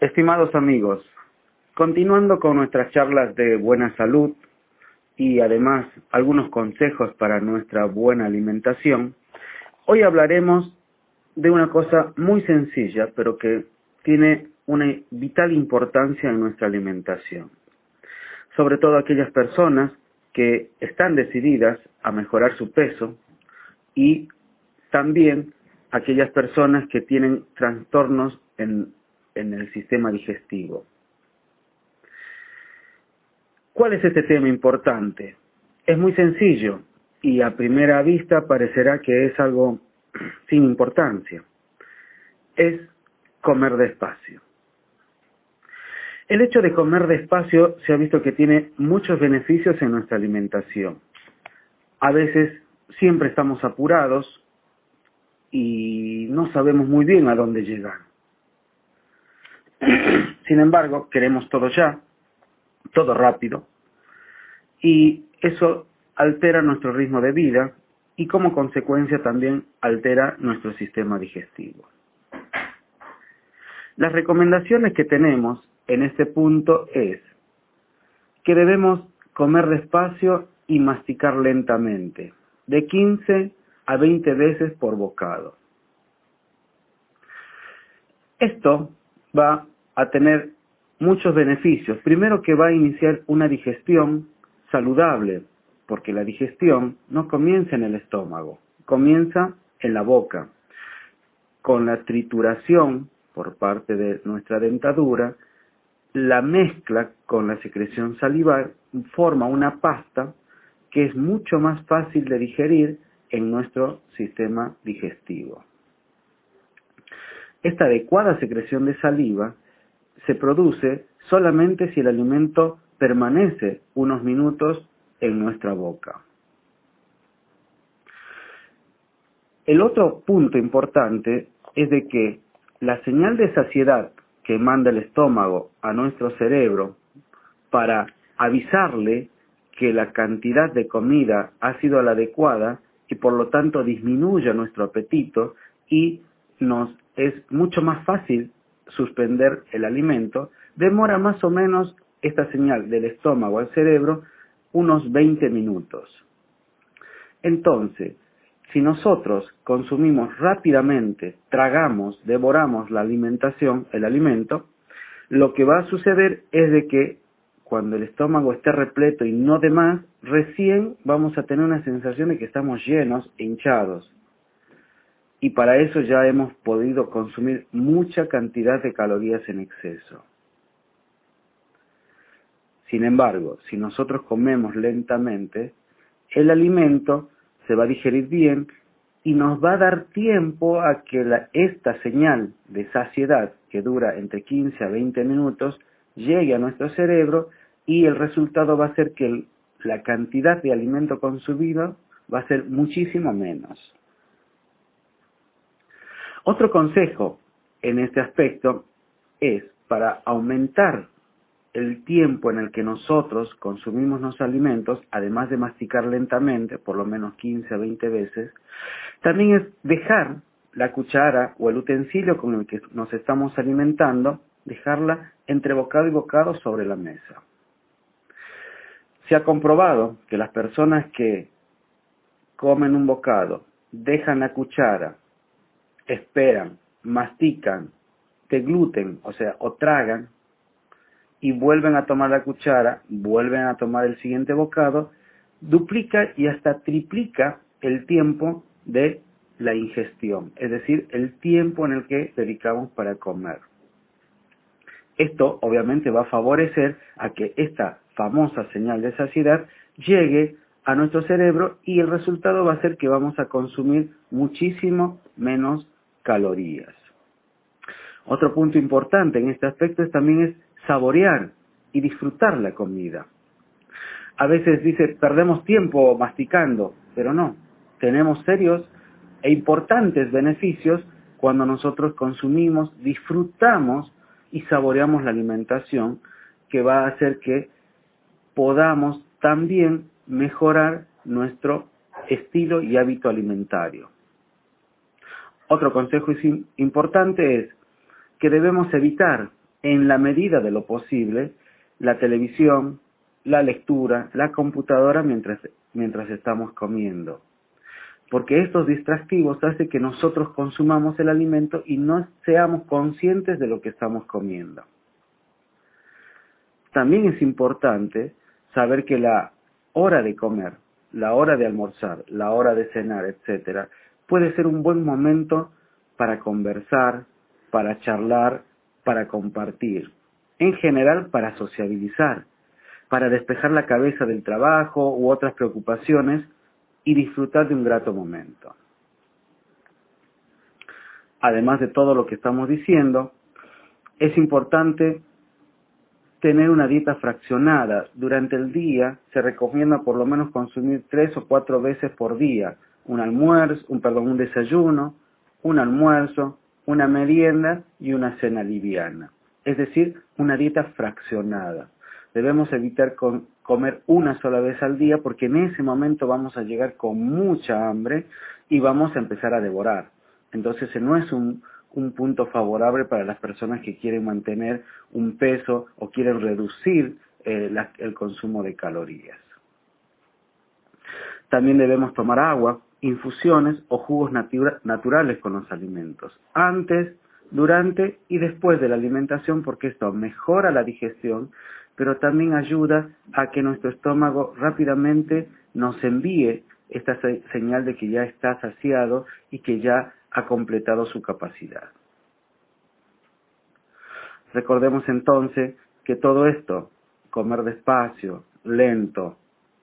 Estimados amigos, continuando con nuestras charlas de buena salud y además algunos consejos para nuestra buena alimentación, hoy hablaremos de una cosa muy sencilla, pero que tiene una vital importancia en nuestra alimentación. Sobre todo aquellas personas que están decididas a mejorar su peso y también aquellas personas que tienen trastornos en en el sistema digestivo. ¿Cuál es este tema importante? Es muy sencillo y a primera vista parecerá que es algo sin importancia. Es comer despacio. El hecho de comer despacio se ha visto que tiene muchos beneficios en nuestra alimentación. A veces siempre estamos apurados y no sabemos muy bien a dónde llegar. Sin embargo, queremos todo ya, todo rápido, y eso altera nuestro ritmo de vida y como consecuencia también altera nuestro sistema digestivo. Las recomendaciones que tenemos en este punto es que debemos comer despacio y masticar lentamente, de 15 a 20 veces por bocado. Esto va a tener muchos beneficios. Primero que va a iniciar una digestión saludable, porque la digestión no comienza en el estómago, comienza en la boca. Con la trituración por parte de nuestra dentadura, la mezcla con la secreción salivar forma una pasta que es mucho más fácil de digerir en nuestro sistema digestivo. Esta adecuada secreción de saliva se produce solamente si el alimento permanece unos minutos en nuestra boca. El otro punto importante es de que la señal de saciedad que manda el estómago a nuestro cerebro para avisarle que la cantidad de comida ha sido la adecuada y por lo tanto disminuye nuestro apetito y nos es mucho más fácil suspender el alimento, demora más o menos esta señal del estómago al cerebro unos 20 minutos. Entonces, si nosotros consumimos rápidamente, tragamos, devoramos la alimentación, el alimento, lo que va a suceder es de que cuando el estómago esté repleto y no de más, recién vamos a tener una sensación de que estamos llenos hinchados y para eso ya hemos podido consumir mucha cantidad de calorías en exceso. Sin embargo, si nosotros comemos lentamente, el alimento se va a digerir bien y nos va a dar tiempo a que esta señal de saciedad, que dura entre 15 a 20 minutos, llegue a nuestro cerebro y el resultado va a ser que la cantidad de alimento consumido va a ser muchísimo menos. Otro consejo en este aspecto es para aumentar el tiempo en el que nosotros consumimos los alimentos, además de masticar lentamente, por lo menos 15 a 20 veces, también es dejar la cuchara o el utensilio con el que nos estamos alimentando, dejarla entre bocado y bocado sobre la mesa. Se ha comprobado que las personas que comen un bocado, dejan la cuchara esperan, mastican, gluten, o sea, o tragan, y vuelven a tomar la cuchara, vuelven a tomar el siguiente bocado, duplica y hasta triplica el tiempo de la ingestión, es decir, el tiempo en el que dedicamos para comer. Esto obviamente va a favorecer a que esta famosa señal de saciedad llegue a nuestro cerebro y el resultado va a ser que vamos a consumir muchísimo menos calorías. Otro punto importante en este aspecto es, también es saborear y disfrutar la comida. A veces dice, perdemos tiempo masticando, pero no, tenemos serios e importantes beneficios cuando nosotros consumimos, disfrutamos y saboreamos la alimentación que va a hacer que podamos también mejorar nuestro estilo y hábito alimentario. Otro consejo importante es que debemos evitar en la medida de lo posible, la televisión, la lectura, la computadora mientras, estamos comiendo. Porque estos distractivos hacen que nosotros consumamos el alimento y no seamos conscientes de lo que estamos comiendo. También es importante saber que la hora de comer, la hora de almorzar, la hora de cenar, etcétera, puede ser un buen momento para conversar, para charlar, para compartir, en general para sociabilizar, para despejar la cabeza del trabajo u otras preocupaciones y disfrutar de un grato momento. Además de todo lo que estamos diciendo, es importante tener una dieta fraccionada. Durante el día se recomienda por lo menos consumir tres o cuatro veces por día un almuerzo, un desayuno, un almuerzo, una merienda y una cena liviana. Es decir, una dieta fraccionada. Debemos evitar comer una sola vez al día porque en ese momento vamos a llegar con mucha hambre y vamos a empezar a devorar. Entonces no es un, punto favorable para las personas que quieren mantener un peso o quieren reducir eh, el consumo de calorías. También debemos tomar agua, infusiones o jugos naturales con los alimentos, antes, durante y después de la alimentación, porque esto mejora la digestión, pero también ayuda a que nuestro estómago rápidamente nos envíe esta señal de que ya está saciado y que ya ha completado su capacidad. Recordemos entonces que todo esto, comer despacio, lento,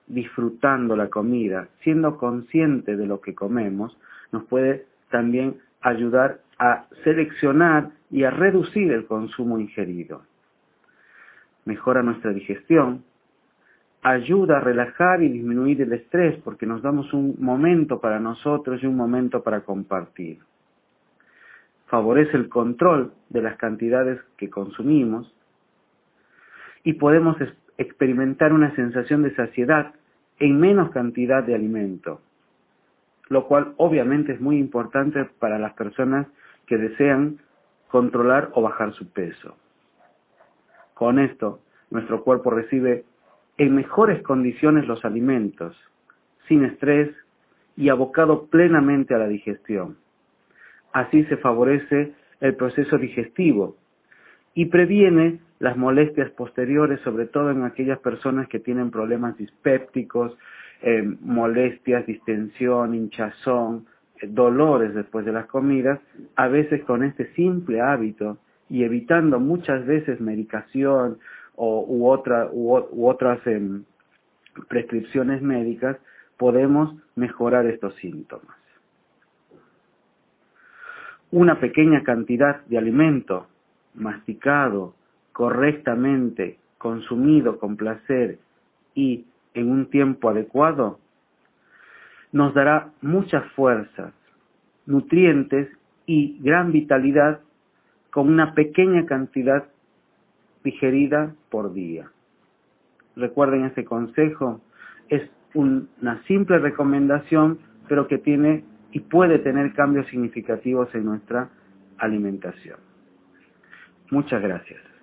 disfrutando la comida, siendo consciente de lo que comemos, nos puede también ayudar a seleccionar y a reducir el consumo ingerido. Mejora nuestra digestión, ayuda a relajar y disminuir el estrés porque nos damos un momento para nosotros y un momento para compartir. Favorece el control de las cantidades que consumimos y podemos experimentar una sensación de saciedad en menos cantidad de alimento, lo cual obviamente es muy importante para las personas que desean controlar o bajar su peso. Con esto, nuestro cuerpo recibe en mejores condiciones los alimentos, sin estrés y abocado plenamente a la digestión. Así se favorece el proceso digestivo y previene las molestias posteriores, sobre todo en aquellas personas que tienen problemas dispépticos, eh, molestias, distensión, hinchazón, eh, dolores después de las comidas, a veces con este simple hábito y evitando muchas veces medicación o, u, otra, u, otras em, prescripciones médicas, podemos mejorar estos síntomas. Una pequeña cantidad de alimento masticado correctamente, consumido con placer y en un tiempo adecuado, nos dará muchas fuerzas, nutrientes y gran vitalidad con una pequeña cantidad digerida por día. Recuerden ese consejo, es una simple recomendación, pero que tiene y puede tener cambios significativos en nuestra alimentación. Muchas gracias.